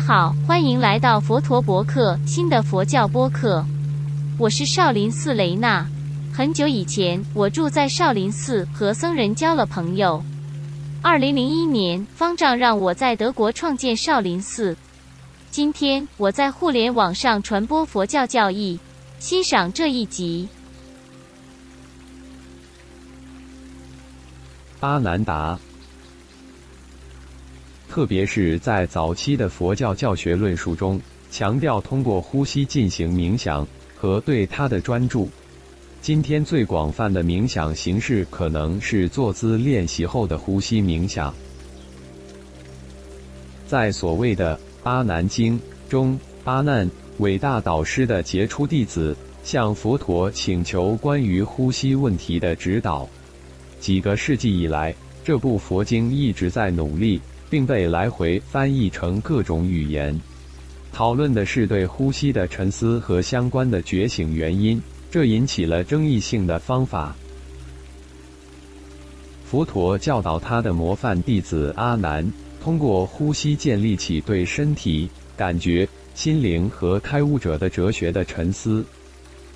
好，欢迎来到佛陀博客新的佛教播客。我是少林寺雷娜。很久以前，我住在少林寺，和僧人交了朋友。二零零一年，方丈让我在德国创建少林寺。今天，我在互联网上传播佛教教义。欣赏这一集。阿难达，特别是在早期的佛教教学论述中，强调通过呼吸进行冥想和对它的专注。今天最广泛的冥想形式可能是坐姿练习后的呼吸冥想。在所谓的《阿难经》中，阿难。伟大导师的杰出弟子向佛陀请求关于呼吸问题的指导。几个世纪以来，这部佛经一直在努力，并被来回翻译成各种语言。讨论的是对呼吸的沉思和相关的觉醒原因，这引起了争议性的方法。佛陀教导他的模范弟子阿难，通过呼吸建立起对身体感觉。心灵和开悟者的哲学的沉思，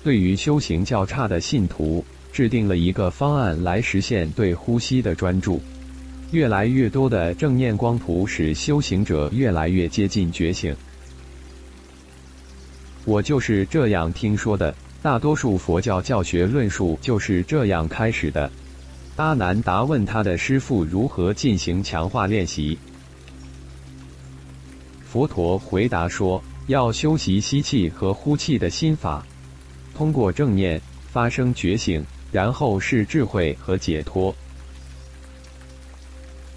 对于修行较差的信徒制定了一个方案来实现对呼吸的专注。越来越多的正念光图使修行者越来越接近觉醒。我就是这样听说的，大多数佛教教学论述就是这样开始的。阿难达问他的师父如何进行强化练习，佛陀回答说。要修习吸气和呼气的心法，通过正念发生觉醒，然后是智慧和解脱。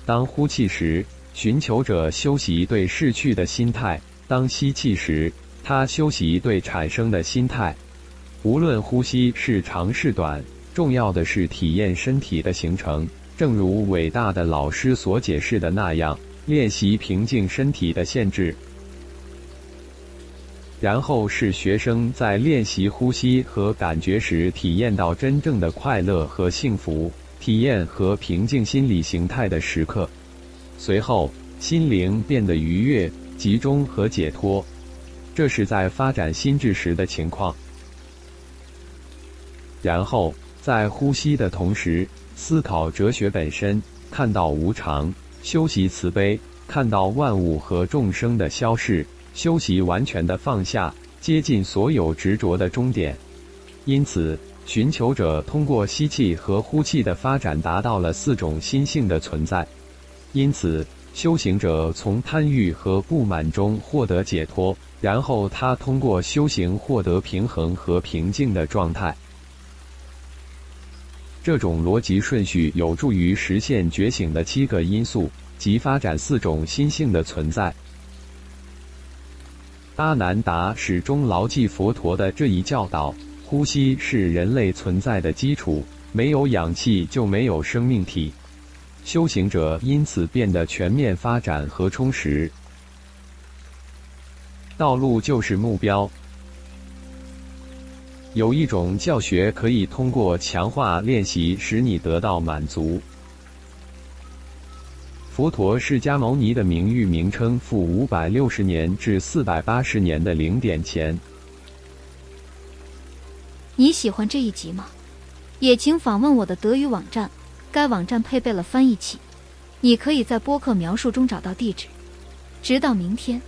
当呼气时，寻求者修习对逝去的心态；当吸气时，他修习对产生的心态。无论呼吸是长是短，重要的是体验身体的形成。正如伟大的老师所解释的那样，练习平静身体的限制。然后是学生在练习呼吸和感觉时，体验到真正的快乐和幸福，体验和平静心理形态的时刻。随后，心灵变得愉悦、集中和解脱。这是在发展心智时的情况。然后，在呼吸的同时，思考哲学本身，看到无常，修习慈悲，看到万物和众生的消逝。修习完全的放下，接近所有执着的终点。因此，寻求者通过吸气和呼气的发展，达到了四种心性的存在。因此，修行者从贪欲和不满中获得解脱，然后他通过修行获得平衡和平静的状态。这种逻辑顺序有助于实现觉醒的七个因素及发展四种心性的存在。阿难达始终牢记佛陀的这一教导：呼吸是人类存在的基础，没有氧气就没有生命体。修行者因此变得全面发展和充实。道路就是目标。有一种教学可以通过强化练习使你得到满足。佛陀释迦牟尼的名誉名称负五百六十年至四百八十年的零点前。你喜欢这一集吗？也请访问我的德语网站，该网站配备了翻译器，你可以在播客描述中找到地址。直到明天。